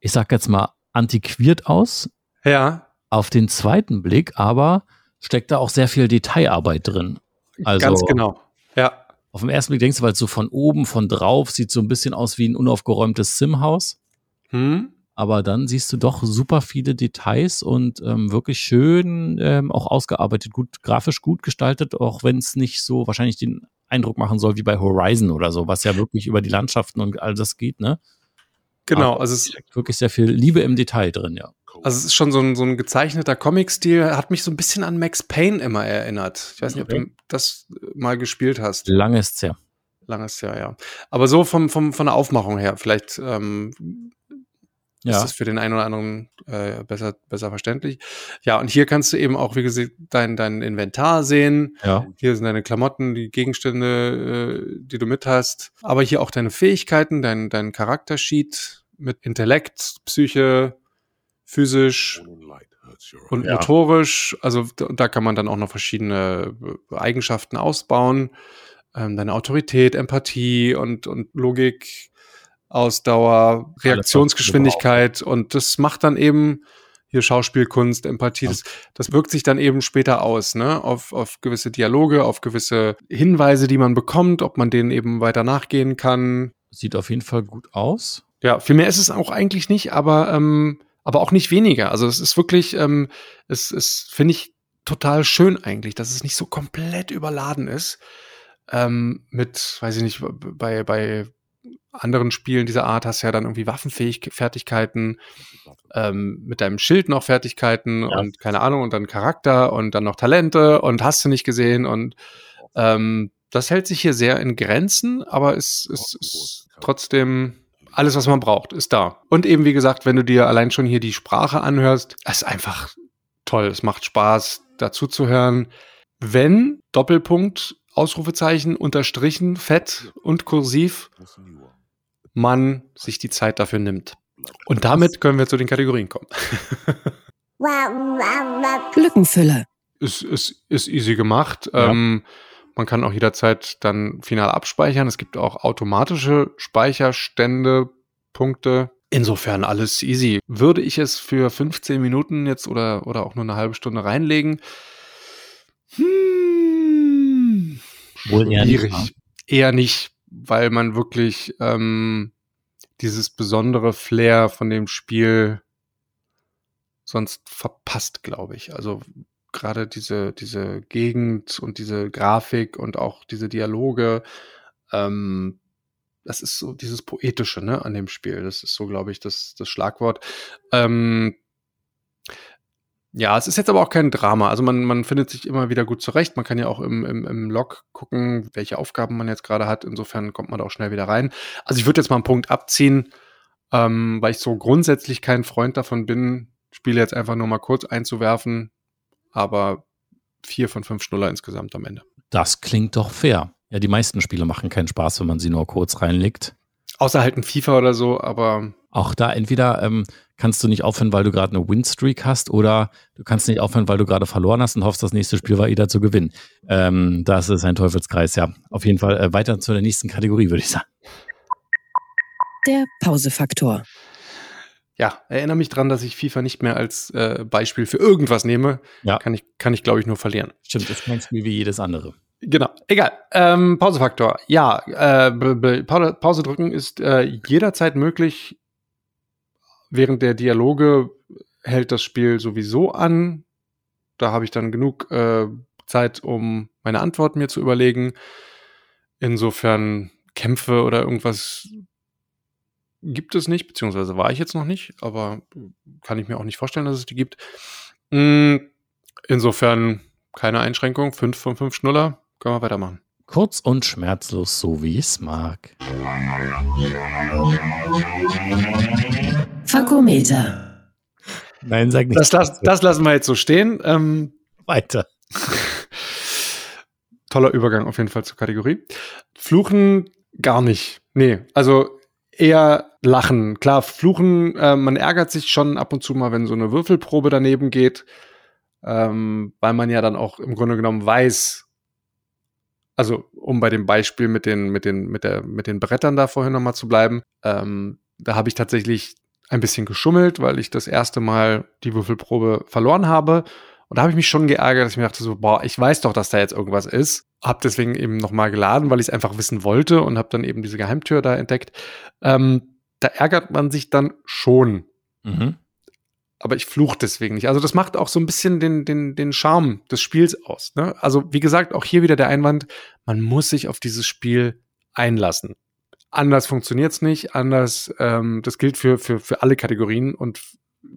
ich sag jetzt mal, antiquiert aus. Ja. Auf den zweiten Blick aber steckt da auch sehr viel Detailarbeit drin. Also, Ganz genau. Ja. Auf den ersten Blick denkst du, weil es so von oben, von drauf, sieht so ein bisschen aus wie ein unaufgeräumtes Simhaus. Hm aber dann siehst du doch super viele Details und ähm, wirklich schön ähm, auch ausgearbeitet, gut, grafisch gut gestaltet, auch wenn es nicht so wahrscheinlich den Eindruck machen soll wie bei Horizon oder so, was ja wirklich über die Landschaften und all das geht, ne? Genau, aber also es ist wirklich sehr viel Liebe im Detail drin, ja. Also es ist schon so ein, so ein gezeichneter Comic-Stil, hat mich so ein bisschen an Max Payne immer erinnert. Ich weiß nicht, okay. ob du das mal gespielt hast. Langes her. Langes Jahr, ja. Aber so vom, vom, von der Aufmachung her, vielleicht ähm, ja. ist es für den einen oder anderen äh, besser, besser verständlich. Ja, und hier kannst du eben auch, wie gesagt, dein, dein Inventar sehen. Ja. Hier sind deine Klamotten, die Gegenstände, äh, die du mit hast. Aber hier auch deine Fähigkeiten, dein, dein Charaktersheet mit Intellekt, Psyche, physisch und ja. motorisch. Also da kann man dann auch noch verschiedene äh, Eigenschaften ausbauen. Ähm, deine Autorität, Empathie und, und Logik Ausdauer, Reaktionsgeschwindigkeit und das macht dann eben hier Schauspielkunst, Empathie, das, das wirkt sich dann eben später aus, ne, auf, auf gewisse Dialoge, auf gewisse Hinweise, die man bekommt, ob man denen eben weiter nachgehen kann. Sieht auf jeden Fall gut aus. Ja, viel mehr ist es auch eigentlich nicht, aber, ähm, aber auch nicht weniger. Also es ist wirklich, ähm, es ist, finde ich, total schön eigentlich, dass es nicht so komplett überladen ist. Ähm, mit, weiß ich nicht, bei, bei anderen Spielen dieser Art hast du ja dann irgendwie Waffenfertigkeiten, ähm, mit deinem Schild noch Fertigkeiten ja. und keine Ahnung und dann Charakter und dann noch Talente und hast du nicht gesehen und ähm, das hält sich hier sehr in Grenzen, aber es ist, ist trotzdem alles, was man braucht, ist da. Und eben, wie gesagt, wenn du dir allein schon hier die Sprache anhörst, ist einfach toll. Es macht Spaß, dazu zu hören. Wenn, Doppelpunkt, Ausrufezeichen, unterstrichen, fett und kursiv, man sich die Zeit dafür nimmt. Und damit können wir zu den Kategorien kommen. [laughs] Glückenfülle. Ist, ist, ist easy gemacht. Ja. Ähm, man kann auch jederzeit dann final abspeichern. Es gibt auch automatische Speicherstände, Punkte. Insofern alles easy. Würde ich es für 15 Minuten jetzt oder, oder auch nur eine halbe Stunde reinlegen? Hm, Wohl eher nicht. Eher nicht weil man wirklich ähm, dieses besondere Flair von dem Spiel sonst verpasst, glaube ich. Also gerade diese, diese Gegend und diese Grafik und auch diese Dialoge, ähm, das ist so dieses Poetische, ne, an dem Spiel. Das ist so, glaube ich, das, das Schlagwort. Ähm, ja, es ist jetzt aber auch kein Drama. Also man, man findet sich immer wieder gut zurecht. Man kann ja auch im, im, im Log gucken, welche Aufgaben man jetzt gerade hat. Insofern kommt man da auch schnell wieder rein. Also ich würde jetzt mal einen Punkt abziehen, ähm, weil ich so grundsätzlich kein Freund davon bin, Spiele jetzt einfach nur mal kurz einzuwerfen. Aber vier von fünf Schnuller insgesamt am Ende. Das klingt doch fair. Ja, die meisten Spiele machen keinen Spaß, wenn man sie nur kurz reinlegt. Außer halt ein FIFA oder so, aber. Auch da entweder ähm, kannst du nicht aufhören, weil du gerade eine Winstreak hast, oder du kannst nicht aufhören, weil du gerade verloren hast und hoffst, das nächste Spiel war wieder zu gewinnen. Ähm, das ist ein Teufelskreis, ja. Auf jeden Fall äh, weiter zu der nächsten Kategorie, würde ich sagen. Der Pausefaktor. Ja, erinnere mich dran, dass ich FIFA nicht mehr als äh, Beispiel für irgendwas nehme. Ja. Kann ich, kann ich glaube ich, nur verlieren. Stimmt, das ist kein Spiel wie jedes andere. Genau, egal. Ähm, Pausefaktor. Ja, äh, Pause drücken ist äh, jederzeit möglich. Während der Dialoge hält das Spiel sowieso an. Da habe ich dann genug äh, Zeit, um meine Antwort mir zu überlegen. Insofern Kämpfe oder irgendwas gibt es nicht, beziehungsweise war ich jetzt noch nicht, aber kann ich mir auch nicht vorstellen, dass es die gibt. Mm, insofern keine Einschränkung, fünf von fünf Schnuller. Können wir weitermachen. Kurz und schmerzlos, so wie es mag. Fakometer. Nein, sag nicht. Das, las, das lassen wir jetzt so stehen. Ähm, Weiter. [laughs] toller Übergang auf jeden Fall zur Kategorie. Fluchen gar nicht. Nee, also eher lachen. Klar, fluchen, äh, man ärgert sich schon ab und zu mal, wenn so eine Würfelprobe daneben geht, ähm, weil man ja dann auch im Grunde genommen weiß, also um bei dem Beispiel mit den, mit den, mit der, mit den Brettern da vorhin nochmal zu bleiben, ähm, da habe ich tatsächlich ein bisschen geschummelt, weil ich das erste Mal die Würfelprobe verloren habe. Und da habe ich mich schon geärgert, dass ich mir dachte so, boah, ich weiß doch, dass da jetzt irgendwas ist. Hab deswegen eben nochmal geladen, weil ich es einfach wissen wollte und habe dann eben diese Geheimtür da entdeckt. Ähm, da ärgert man sich dann schon. Mhm aber ich fluche deswegen nicht. Also das macht auch so ein bisschen den, den, den Charme des Spiels aus. Ne? Also wie gesagt, auch hier wieder der Einwand, man muss sich auf dieses Spiel einlassen. Anders funktioniert's nicht, anders, ähm, das gilt für, für, für alle Kategorien und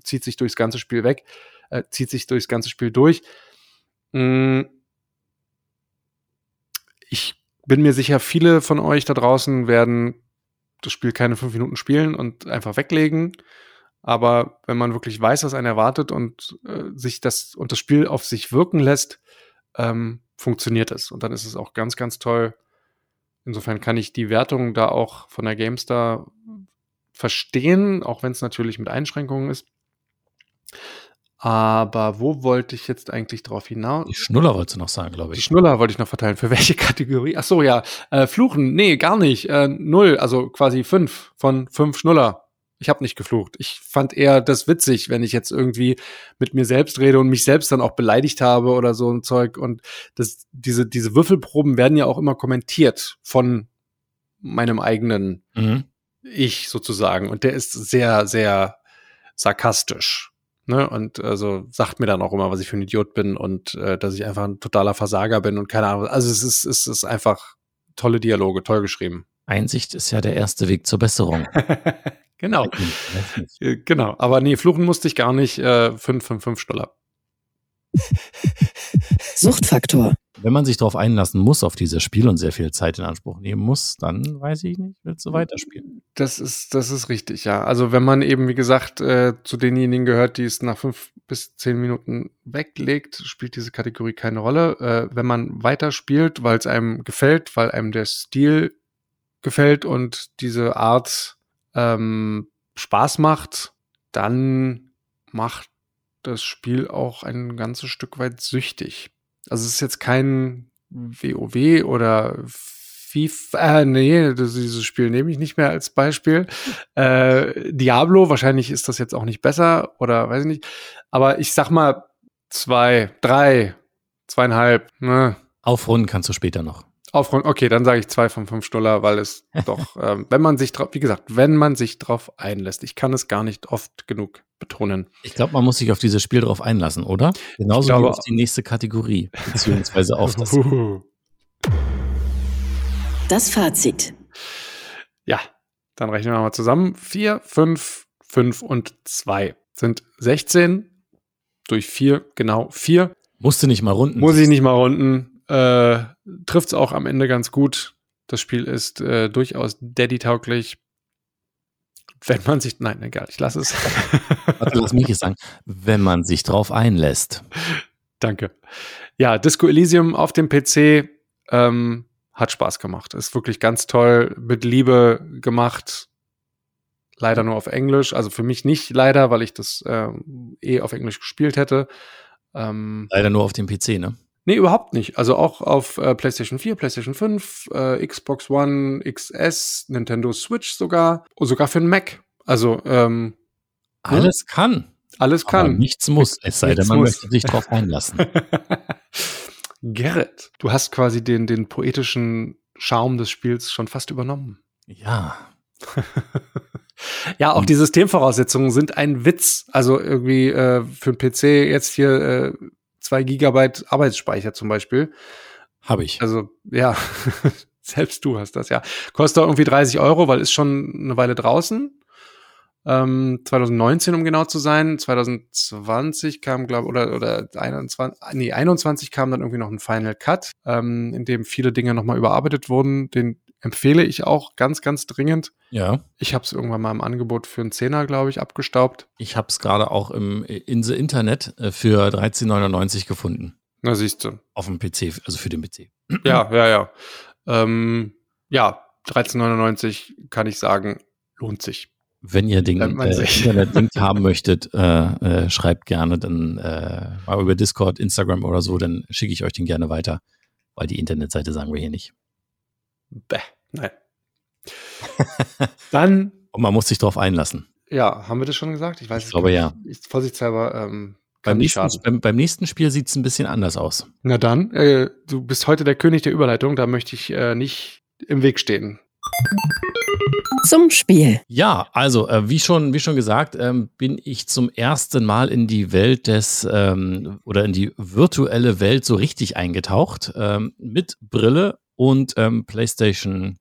zieht sich durchs ganze Spiel weg, äh, zieht sich durchs ganze Spiel durch. Mm. Ich bin mir sicher, viele von euch da draußen werden das Spiel keine fünf Minuten spielen und einfach weglegen. Aber wenn man wirklich weiß, was einen erwartet und äh, sich das und das Spiel auf sich wirken lässt, ähm, funktioniert es. Und dann ist es auch ganz, ganz toll. Insofern kann ich die Wertung da auch von der GameStar verstehen, auch wenn es natürlich mit Einschränkungen ist. Aber wo wollte ich jetzt eigentlich drauf hinaus? Die Schnuller wolltest du noch sagen, glaube ich. Die Schnuller wollte ich noch verteilen. Für welche [laughs] Kategorie? Ach so, ja. Äh, Fluchen? Nee, gar nicht. Äh, null, also quasi fünf von fünf Schnuller. Ich habe nicht geflucht. Ich fand eher das witzig, wenn ich jetzt irgendwie mit mir selbst rede und mich selbst dann auch beleidigt habe oder so ein Zeug. Und das, diese, diese Würfelproben werden ja auch immer kommentiert von meinem eigenen mhm. Ich sozusagen. Und der ist sehr, sehr sarkastisch. Ne? Und also sagt mir dann auch immer, was ich für ein Idiot bin und äh, dass ich einfach ein totaler Versager bin und keine Ahnung. Also es ist, es ist einfach tolle Dialoge, toll geschrieben. Einsicht ist ja der erste Weg zur Besserung. [laughs] Genau. Äh, genau. Aber nee, fluchen musste ich gar nicht. Äh, fünf von fünf Dollar. [laughs] Suchtfaktor. Wenn man sich darauf einlassen muss auf dieses Spiel und sehr viel Zeit in Anspruch nehmen muss, dann weiß ich nicht, willst du weiterspielen. Das ist, das ist richtig, ja. Also wenn man eben, wie gesagt, äh, zu denjenigen gehört, die es nach fünf bis zehn Minuten weglegt, spielt diese Kategorie keine Rolle. Äh, wenn man weiterspielt, weil es einem gefällt, weil einem der Stil gefällt und diese Art ähm, Spaß macht, dann macht das Spiel auch ein ganzes Stück weit süchtig. Also es ist jetzt kein WoW oder FIFA, äh, nee, das, dieses Spiel nehme ich nicht mehr als Beispiel. [laughs] Äh, Diablo, wahrscheinlich ist das jetzt auch nicht besser oder weiß ich nicht. Aber ich sag mal zwei, drei, zweieinhalb. Ne? Aufrunden kannst du später noch. Aufgrund, okay, dann sage ich zwei von fünf Dollar, weil es [laughs] doch, ähm, wenn man sich drauf, wie gesagt, wenn man sich drauf einlässt, ich kann es gar nicht oft genug betonen. Ich glaube, man muss sich auf dieses Spiel drauf einlassen, oder? Genauso glaube, wie auf die nächste Kategorie, beziehungsweise [laughs] auf das. [laughs] das Fazit. Ja, dann rechnen wir mal zusammen. 4, 5, 5 und 2 sind 16. Durch 4, genau 4. Musste nicht mal runden. Muss ich nicht mal runden. Äh, Trifft es auch am Ende ganz gut. Das Spiel ist äh, durchaus Daddy-tauglich. Wenn man sich, nein, egal, ich lasse es. [laughs] Warte, lass mich jetzt sagen. Wenn man sich drauf einlässt. Danke. Ja, Disco Elysium auf dem PC ähm, hat Spaß gemacht. Ist wirklich ganz toll, mit Liebe gemacht. Leider nur auf Englisch. Also für mich nicht leider, weil ich das äh, eh auf Englisch gespielt hätte. Ähm, leider nur auf dem PC, ne? Nee, überhaupt nicht. Also auch auf äh, PlayStation 4, PlayStation 5, äh, Xbox One, XS, Nintendo Switch sogar und sogar für den Mac. Also ähm, alles ne? kann. Alles kann. Aber nichts muss, es sei denn, man muss. möchte sich drauf einlassen. [laughs] Gerrit, du hast quasi den, den poetischen Charme des Spiels schon fast übernommen. Ja. [laughs] ja, auch die Systemvoraussetzungen sind ein Witz. Also irgendwie äh, für den PC jetzt hier äh, zwei Gigabyte Arbeitsspeicher zum Beispiel. Habe ich. Also, ja, [laughs] selbst du hast das, ja. Kostet irgendwie 30 Euro, weil ist schon eine Weile draußen. Ähm, 2019, um genau zu sein. 2020 kam, glaube oder oder 21, nee, 21 kam dann irgendwie noch ein Final Cut, ähm, in dem viele Dinge nochmal überarbeitet wurden. Den empfehle ich auch ganz, ganz dringend. Ja. Ich habe es irgendwann mal im Angebot für einen Zehner, glaube ich, abgestaubt. Ich habe es gerade auch im in the Internet äh, für 13,99 gefunden. Na, siehst du. Auf dem PC, also für den PC. Ja, ja, ja. Ähm, ja, 13,99 kann ich sagen, lohnt sich. Wenn ihr den äh, [laughs] Internet-Link haben möchtet, äh, äh, schreibt gerne dann äh, mal über Discord, Instagram oder so, dann schicke ich euch den gerne weiter, weil die Internetseite sagen wir hier nicht. Bäh, nein. [laughs] dann. Und man muss sich darauf einlassen. Ja, haben wir das schon gesagt? Ich weiß ich glaube ja. Ich, vorsichtshalber. Ähm, beim, nächsten, beim, beim nächsten, Spiel sieht es ein bisschen anders aus. Na dann, äh, du bist heute der König der Überleitung, da möchte ich äh, nicht im Weg stehen. Zum Spiel. Ja, also äh, wie schon wie schon gesagt, ähm, bin ich zum ersten Mal in die Welt des ähm, oder in die virtuelle Welt so richtig eingetaucht ähm, mit Brille und ähm, PlayStation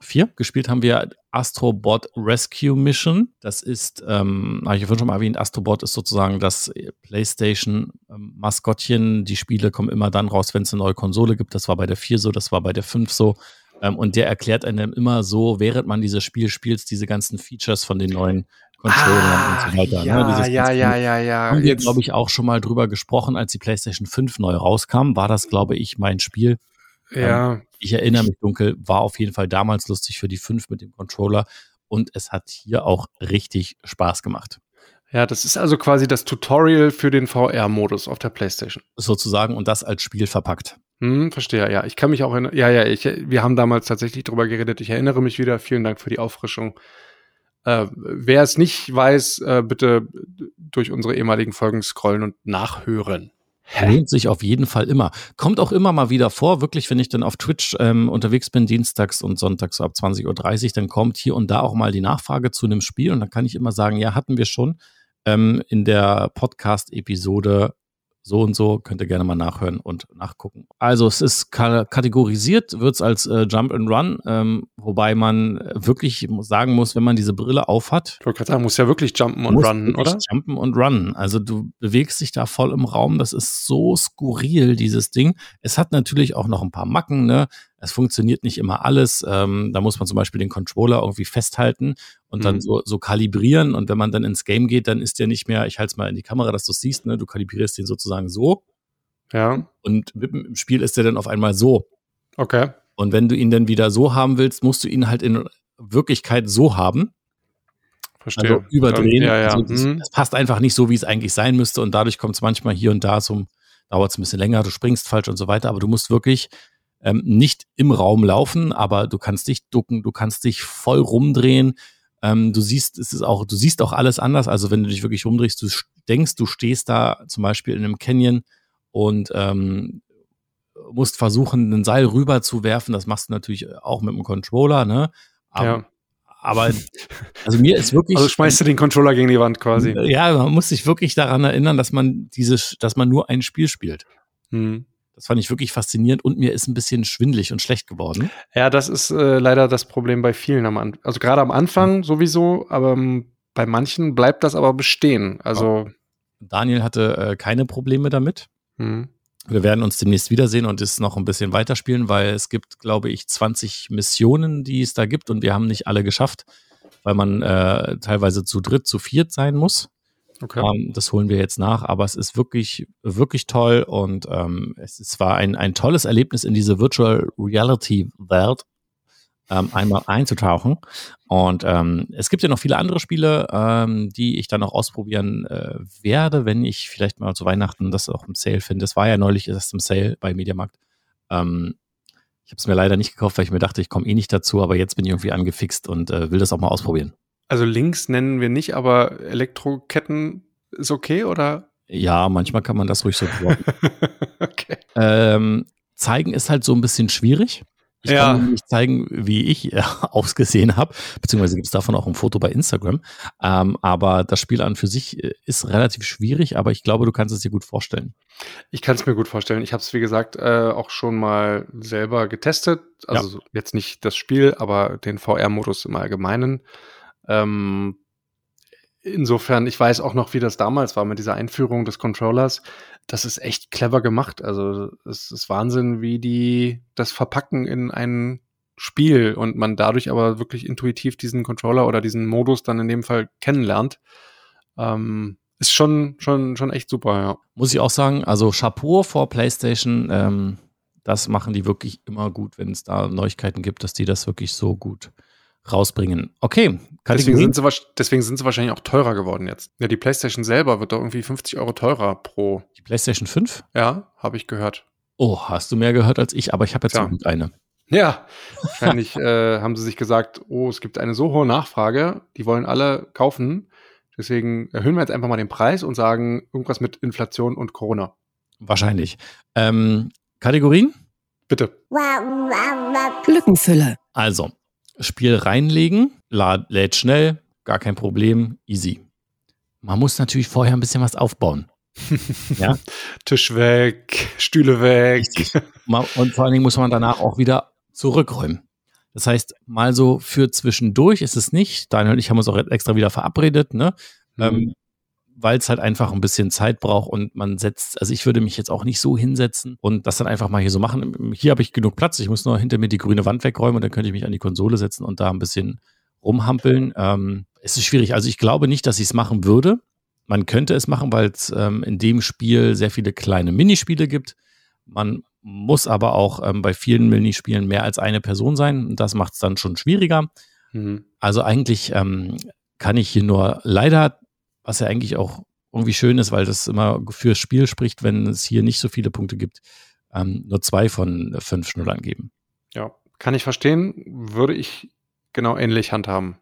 4. Gespielt haben wir Astrobot Rescue Mission. Das ist, ähm, habe ich ja vorhin schon mal erwähnt, Astrobot ist sozusagen das PlayStation-Maskottchen. Die Spiele kommen immer dann raus, wenn es eine neue Konsole gibt. Das war bei der 4 so, das war bei der 5 so. Ähm, und der erklärt einem immer so, während man dieses Spiel spielt, diese ganzen Features von den neuen Controllern ah, und so weiter. Ja, ne? ja, ja, ja, ja. Haben wir, glaube ich, auch schon mal drüber gesprochen, als die PlayStation 5 neu rauskam, war das, glaube ich, mein Spiel. Ja. Ähm, ich erinnere mich dunkel, war auf jeden Fall damals lustig für die 5 mit dem Controller und es hat hier auch richtig Spaß gemacht. Ja, das ist also quasi das Tutorial für den VR-Modus auf der PlayStation. Sozusagen und das als Spiel verpackt. Hm, verstehe, ja. Ich kann mich auch erinnern. Ja, ja, ich, wir haben damals tatsächlich drüber geredet. Ich erinnere mich wieder. Vielen Dank für die Auffrischung. Äh, wer es nicht weiß, äh, bitte durch unsere ehemaligen Folgen scrollen und nachhören. Lohnt sich auf jeden Fall immer. Kommt auch immer mal wieder vor, wirklich, wenn ich dann auf Twitch ähm, unterwegs bin, dienstags und sonntags ab 20.30 Uhr, dann kommt hier und da auch mal die Nachfrage zu einem Spiel und dann kann ich immer sagen, ja, hatten wir schon ähm, in der Podcast-Episode so und so, könnt ihr gerne mal nachhören und nachgucken. Also es ist kategorisiert, wird es als äh, Jump and Run, ähm, wobei man wirklich sagen muss, wenn man diese Brille aufhat. Ich wollte gerade sagen, muss ja wirklich jumpen und runnen, oder? Jumpen und runnen. Also du bewegst dich da voll im Raum. Das ist so skurril, dieses Ding. Es hat natürlich auch noch ein paar Macken, ne? Es funktioniert nicht immer alles. Ähm, da muss man zum Beispiel den Controller irgendwie festhalten und mhm. dann so, so kalibrieren. Und wenn man dann ins Game geht, dann ist der nicht mehr, ich halte es mal in die Kamera, dass du es siehst, ne? du kalibrierst den sozusagen so. Ja. Und im Spiel ist der dann auf einmal so. Okay. Und wenn du ihn dann wieder so haben willst, musst du ihn halt in Wirklichkeit so haben. Verstehe. Also überdrehen. Ja, ja. Also das, mhm. das, passt einfach nicht so, wie es eigentlich sein müsste. Und dadurch kommt es manchmal hier und da zum, dauert es ein bisschen länger, du springst falsch und so weiter. Aber du musst wirklich ähm, nicht im Raum laufen, aber du kannst dich ducken, du kannst dich voll rumdrehen. Ähm, du siehst, es ist auch, du siehst auch alles anders. Also wenn du dich wirklich rumdrehst, du denkst, du stehst da zum Beispiel in einem Canyon und ähm, musst versuchen, ein Seil rüber zu werfen. Das machst du natürlich auch mit dem Controller, ne? Aber, ja. aber [laughs] also mir ist wirklich. Also schmeißt du den Controller gegen die Wand quasi. Ja, man muss sich wirklich daran erinnern, dass man dieses, dass man nur ein Spiel spielt. Hm. Das fand ich wirklich faszinierend und mir ist ein bisschen schwindlig und schlecht geworden. Ja, das ist äh, leider das Problem bei vielen am Anfang. Also gerade am Anfang sowieso, aber ähm, bei manchen bleibt das aber bestehen. Also Daniel hatte äh, keine Probleme damit. hm. Wir werden uns demnächst wiedersehen und es noch ein bisschen weiterspielen, weil es gibt, glaube ich, 20 Missionen, die es da gibt und wir haben nicht alle geschafft, weil man äh, teilweise zu dritt, zu viert sein muss. Okay. Ähm, das holen wir jetzt nach, aber es ist wirklich, wirklich toll und ähm, es, es war ein, ein tolles Erlebnis in diese Virtual Reality Welt ähm, einmal einzutauchen. Und ähm, es gibt ja noch viele andere Spiele, ähm, die ich dann auch ausprobieren äh, werde, wenn ich vielleicht mal zu Weihnachten das auch im Sale finde. Das war ja neulich erst im Sale bei Mediamarkt. Ähm, ich habe es mir leider nicht gekauft, weil ich mir dachte, ich komme eh nicht dazu, aber jetzt bin ich irgendwie angefixt und äh, will das auch mal ausprobieren. Also Links nennen wir nicht, aber Elektroketten ist okay oder? Ja, manchmal kann man das ruhig so beworten. [laughs] okay. Ähm, zeigen ist halt so ein bisschen schwierig. Ich Ja. kann nicht zeigen, wie ich äh, [laughs] ausgesehen habe, beziehungsweise gibt es davon auch ein Foto bei Instagram. Ähm, aber das Spiel an für sich äh, ist relativ schwierig, aber ich glaube, du kannst es dir gut vorstellen. Ich kann es mir gut vorstellen. Ich habe es, wie gesagt, äh, auch schon mal selber getestet. Also so- jetzt nicht das Spiel, aber den VR-Modus im Allgemeinen. Ähm, insofern, ich weiß auch noch, wie das damals war mit dieser Einführung des Controllers. Das ist echt clever gemacht. Also es ist Wahnsinn, wie die das verpacken in ein Spiel und man dadurch aber wirklich intuitiv diesen Controller oder diesen Modus dann in dem Fall kennenlernt. Ähm, ist schon, schon, schon echt super, ja. Muss ich auch sagen, also Chapeau vor PlayStation, ähm, das machen die wirklich immer gut, wenn es da Neuigkeiten gibt, dass die das wirklich so gut rausbringen. Okay, Deswegen sind, sie, deswegen sind sie wahrscheinlich auch teurer geworden jetzt. Ja, die PlayStation selber wird doch irgendwie 50 Euro teurer pro. Die PlayStation 5? Ja, habe ich gehört. Oh, hast du mehr gehört als ich, aber ich habe jetzt gut eine. Ja, wahrscheinlich [laughs] äh, haben sie sich gesagt, oh, es gibt eine so hohe Nachfrage, die wollen alle kaufen. Deswegen erhöhen wir jetzt einfach mal den Preis und sagen irgendwas mit Inflation und Corona. Wahrscheinlich. Ähm, Kategorien? Bitte. Lückenfüller. Also, Spiel reinlegen, lad, lädt schnell, gar kein Problem, easy. Man muss natürlich vorher ein bisschen was aufbauen. [laughs] Ja. Tisch weg, Stühle weg. Und vor allen Dingen muss man danach auch wieder zurückräumen. Das heißt, mal so für zwischendurch ist es nicht. Daniel und ich haben uns auch extra wieder verabredet, ne? Ähm, weil es halt einfach ein bisschen Zeit braucht und man setzt, also ich würde mich jetzt auch nicht so hinsetzen und das dann einfach mal hier so machen. Hier habe ich genug Platz, ich muss nur hinter mir die grüne Wand wegräumen und dann könnte ich mich an die Konsole setzen und da ein bisschen rumhampeln. Ähm, es ist schwierig. Also ich glaube nicht, dass ich es machen würde. Man könnte es machen, weil es ähm, in dem Spiel sehr viele kleine Minispiele gibt. Man muss aber auch ähm, bei vielen Minispielen mehr als eine Person sein. Und das macht es dann schon schwieriger. Mhm. Also eigentlich ähm, kann ich hier nur leider, was ja eigentlich auch irgendwie schön ist, weil das immer fürs Spiel spricht, wenn es hier nicht so viele Punkte gibt, ähm, nur zwei von fünf Schnullern geben. Ja, kann ich verstehen. Würde ich genau ähnlich handhaben.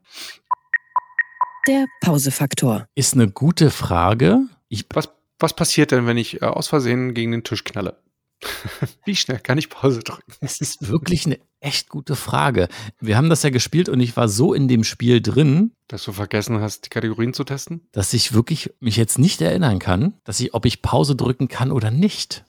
Der Pausefaktor. Ist eine gute Frage. Ich, Was, was passiert denn, wenn ich äh, aus Versehen gegen den Tisch knalle? [laughs] Wie schnell kann ich Pause drücken? das ist wirklich eine echt gute Frage. Wir haben das ja gespielt und ich war so in dem Spiel drin, Dass du vergessen hast, die Kategorien zu testen? dass ich wirklich mich jetzt nicht erinnern kann, dass ich, ob ich Pause drücken kann oder nicht.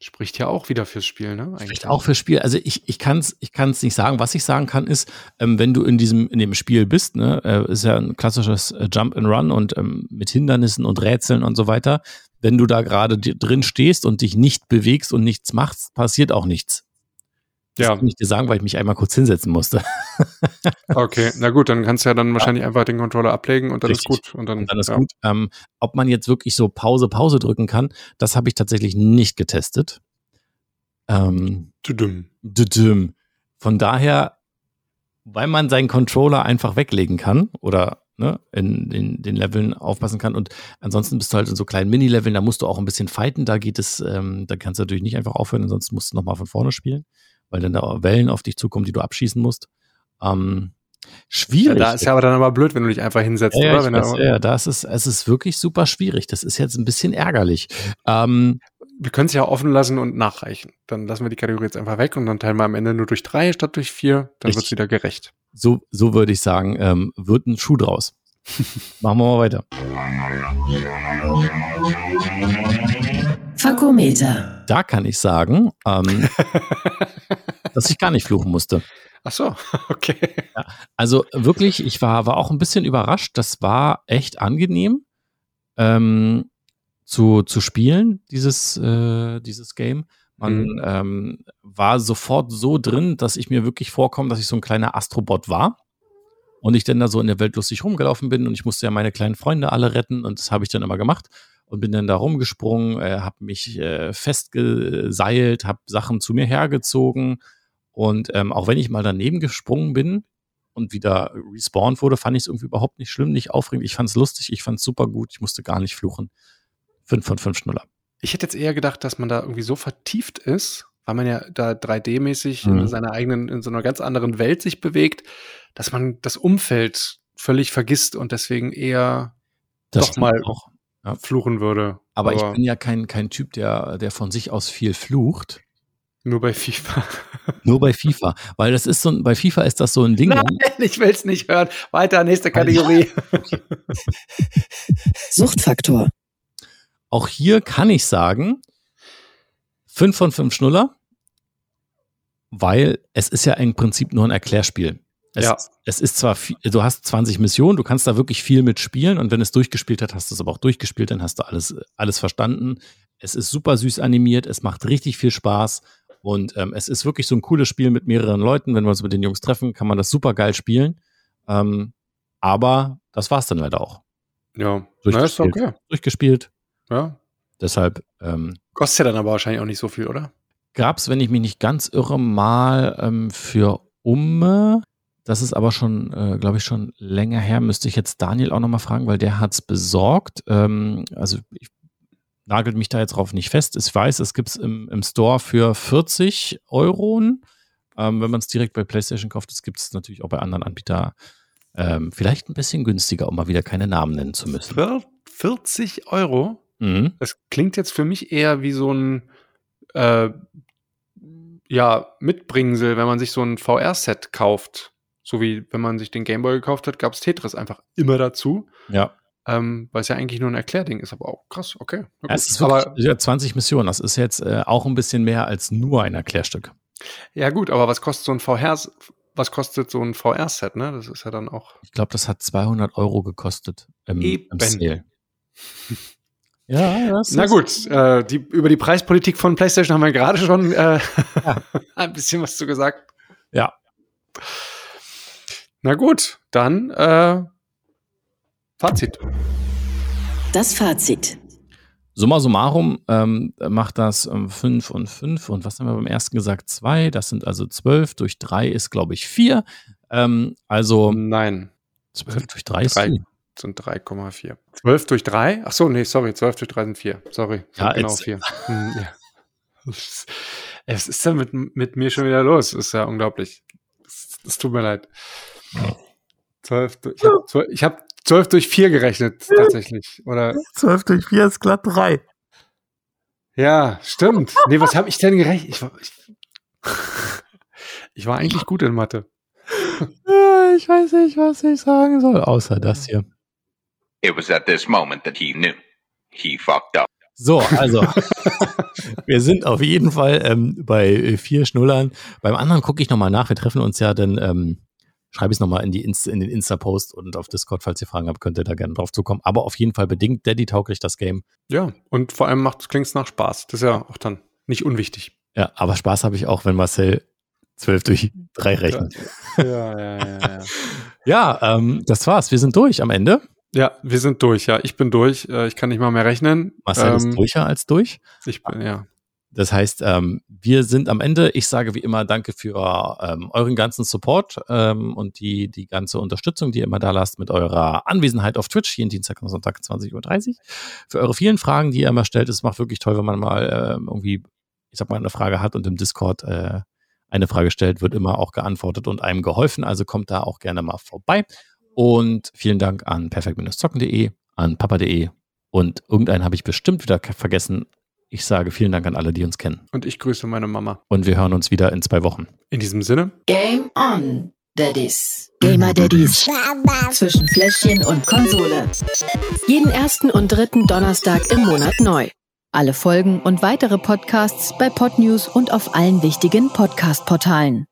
Spricht ja auch wieder fürs Spiel, ne? Spricht auch für Spiel. Also ich, ich kann es ich kann's nicht sagen. Was ich sagen kann, ist, ähm, wenn du in diesem, in dem Spiel bist, ne, äh, ist ja ein klassisches äh, Jump and Run und ähm, mit Hindernissen und Rätseln und so weiter. Wenn du da gerade drin stehst und dich nicht bewegst und nichts machst, passiert auch nichts. Das Ja, kann ich dir sagen, weil ich mich einmal kurz hinsetzen musste. [laughs] okay. Na gut, dann kannst du ja dann wahrscheinlich einfach den Controller ablegen und dann Richtig. ist gut. Und dann, Und dann ist ja. gut. Ähm, ob man jetzt wirklich so Pause, Pause drücken kann, das habe ich tatsächlich nicht getestet. Ähm, Tudum. Düdüm. Von daher, weil man seinen Controller einfach weglegen kann oder ne, in den, den Leveln aufpassen kann und ansonsten bist du halt in so kleinen Mini-Leveln, da musst du auch ein bisschen fighten, da geht es, ähm, da kannst du natürlich nicht einfach aufhören, ansonsten musst du nochmal von vorne spielen, weil dann da Wellen auf dich zukommen, die du abschießen musst. Ähm, Ja, schwierig. da ist ja aber dann aber blöd, wenn du dich einfach hinsetzt, Ja, ja, oder? weiß, ja, ja, das ist, es ist wirklich super schwierig. Das ist jetzt ein bisschen ärgerlich. Ähm, wir können es ja offen lassen und nachreichen. Dann lassen wir die Kategorie jetzt einfach weg und dann teilen wir am Ende nur durch drei statt durch vier. Dann Richtig. wird's wieder gerecht. so, so würde ich sagen, ähm, wird ein Schuh draus. [laughs] Machen wir mal weiter. Fakometer. Da kann ich sagen, ähm, [laughs] dass ich gar nicht fluchen musste. Ach so, [laughs] okay. Also wirklich, ich war, war auch ein bisschen überrascht. Das war echt angenehm ähm, zu, zu spielen, dieses, äh, dieses Game. Man Mhm. ähm, war sofort so drin, dass ich mir wirklich vorkomme, dass ich so ein kleiner Astrobot war. Und ich dann da so in der Welt lustig rumgelaufen bin und ich musste ja meine kleinen Freunde alle retten und das habe ich dann immer gemacht und bin dann da rumgesprungen, äh, habe mich äh, festgeseilt, habe Sachen zu mir hergezogen und ähm, auch wenn ich mal daneben gesprungen bin und wieder respawned wurde, fand ich es irgendwie überhaupt nicht schlimm, nicht aufregend. Ich fand es lustig, ich fand es super gut, ich musste gar nicht fluchen. 5 von 5 Schnuller. Ich hätte jetzt eher gedacht, dass man da irgendwie so vertieft ist, weil man ja da 3D-mäßig Mhm. in seiner eigenen, in so einer ganz anderen Welt sich bewegt, dass man das Umfeld völlig vergisst und deswegen eher Das Doch mal. stimmt auch. fluchen würde. Aber, ich bin ja kein, kein Typ, der, der von sich aus viel flucht. nur bei FIFA. [laughs] Nur bei FIFA. Weil das ist so ein, bei FIFA ist das so ein Ding. Nein, ich will es nicht hören. Weiter, nächste Kategorie. [laughs] Suchtfaktor. Auch hier kann ich sagen, 5 von 5 Schnuller, weil es ist ja im Prinzip nur ein Erklärspiel. Es, Ja. es ist zwar, viel, du hast 20 Missionen, du kannst da wirklich viel mitspielen und wenn es durchgespielt hat, hast du es aber auch durchgespielt, dann hast du alles, alles verstanden. Es ist super süß animiert, es macht richtig viel Spaß und ähm, es ist wirklich so ein cooles Spiel mit mehreren Leuten. Wenn wir uns mit den Jungs treffen, kann man das super geil spielen. Ähm, aber das war's dann leider auch. Ja, na, Durchgespielt. okay. Durchgespielt. Ja. Deshalb ähm, Kostet ja dann aber wahrscheinlich auch nicht so viel, oder? gab es, wenn ich mich nicht ganz irre, mal ähm, für Umme. Das ist aber schon, äh, glaube ich, schon länger her. Müsste ich jetzt Daniel auch nochmal fragen, weil der hat's besorgt. Ähm, also ich nagelt mich da jetzt drauf nicht fest. Ich weiß, es gibt's im, im Store für 40 Euro. Ähm, wenn man es direkt bei PlayStation kauft, das gibt es natürlich auch bei anderen Anbietern. Ähm, vielleicht ein bisschen günstiger, um mal wieder keine Namen nennen zu müssen. Vier- 40 Euro? Mhm. Das klingt jetzt für mich eher wie so ein äh, ja, Mitbringsel, wenn man sich so ein VR-Set kauft. So wie wenn man sich den Gameboy gekauft hat, gab es Tetris einfach immer dazu. Ja. Ähm, weil es ja eigentlich nur ein Erklärding ist, aber auch krass, okay. Ja, es ist wirklich, aber, ja, 20 Missionen. Das ist jetzt äh, auch ein bisschen mehr als nur ein Erklärstück. ja gut, aber was kostet so ein VR, was kostet so ein VR-Set, ne? Das ist ja dann auch. Ich glaube, das hat 200 Euro gekostet im, im Eben. Sale. [laughs] ja, das Na gut, äh, die, über die Preispolitik von PlayStation haben wir gerade schon äh, [laughs] ein bisschen was zu gesagt. Ja. Na gut, dann äh, Fazit. Das Fazit. Summa summarum ähm, macht das 5 und 5 und was haben wir beim ersten gesagt? 2. Das sind also 12 durch 3 ist, glaube ich, 4. Ähm, also Nein, 12 durch 3 ist drei. 4. sind 3,4. 12 durch 3? Ach so, nee, sorry, 12 durch 3 sind 4. Sorry, Ja, genau jetzt- 4. Hm, ja. Es ist ja mit, mit mir schon wieder los. Ist ja unglaublich. Es, es tut mir leid. 12, durch- ich habe 12, ich hab 12 durch 4 gerechnet, tatsächlich. Oder 12 durch 4 ist glatt 3. Ja, stimmt. Nee, was habe ich denn gerechnet? Ich war, ich, [laughs] ich war eigentlich gut in Mathe. Ich weiß nicht, was ich sagen soll, außer das hier. It was at this moment that he knew. He fucked up. So, also, [laughs] wir sind auf jeden Fall ähm, bei äh, vier Schnullern. Beim anderen gucke ich nochmal nach. Wir treffen uns ja dann, ähm, schreibe ich es nochmal in, die Inst in den Insta-Post und auf Discord, falls ihr Fragen habt, könnt ihr da gerne drauf zukommen. Aber auf jeden Fall bedingt Daddy-tauglich das Game. Ja, und vor allem macht klingt's nach Spaß. Das ist ja auch dann nicht unwichtig. Ja, aber Spaß habe ich auch, wenn Marcel 12 durch 3 rechnet. Ja, ja, ja, ja. ja. [laughs] Ja, ähm, das war's. Wir sind durch am Ende. Ja, wir sind durch. Ja, ich bin durch. Äh, Ich kann nicht mal mehr rechnen. Marcel ähm, ist durcher als durch. Ich bin, ja. Das heißt, ähm, wir sind am Ende. Ich sage wie immer Danke für ähm, euren ganzen Support ähm, und die, die ganze Unterstützung, die ihr immer da lasst mit eurer Anwesenheit auf Twitch, jeden Dienstag und Sonntag 20.30 Uhr. Für eure vielen Fragen, die ihr immer stellt. Es macht wirklich toll, wenn man mal ähm, irgendwie, ich sag mal, eine Frage hat und im Discord äh, eine Frage stellt, wird immer auch geantwortet und einem geholfen. Also kommt da auch gerne mal vorbei. Und vielen Dank an perfekt-zocken.de, an papa.de und irgendeinen habe ich bestimmt wieder vergessen. Ich sage vielen Dank an alle, die uns kennen. Und ich grüße meine Mama. Und wir hören uns wieder in zwei Wochen. In diesem Sinne. Game on, Daddies. Gamer Daddies. Zwischen Fläschchen und Konsole. Jeden ersten und dritten Donnerstag im Monat neu. Alle Folgen und weitere Podcasts bei Podnews und auf allen wichtigen Podcast-Portalen.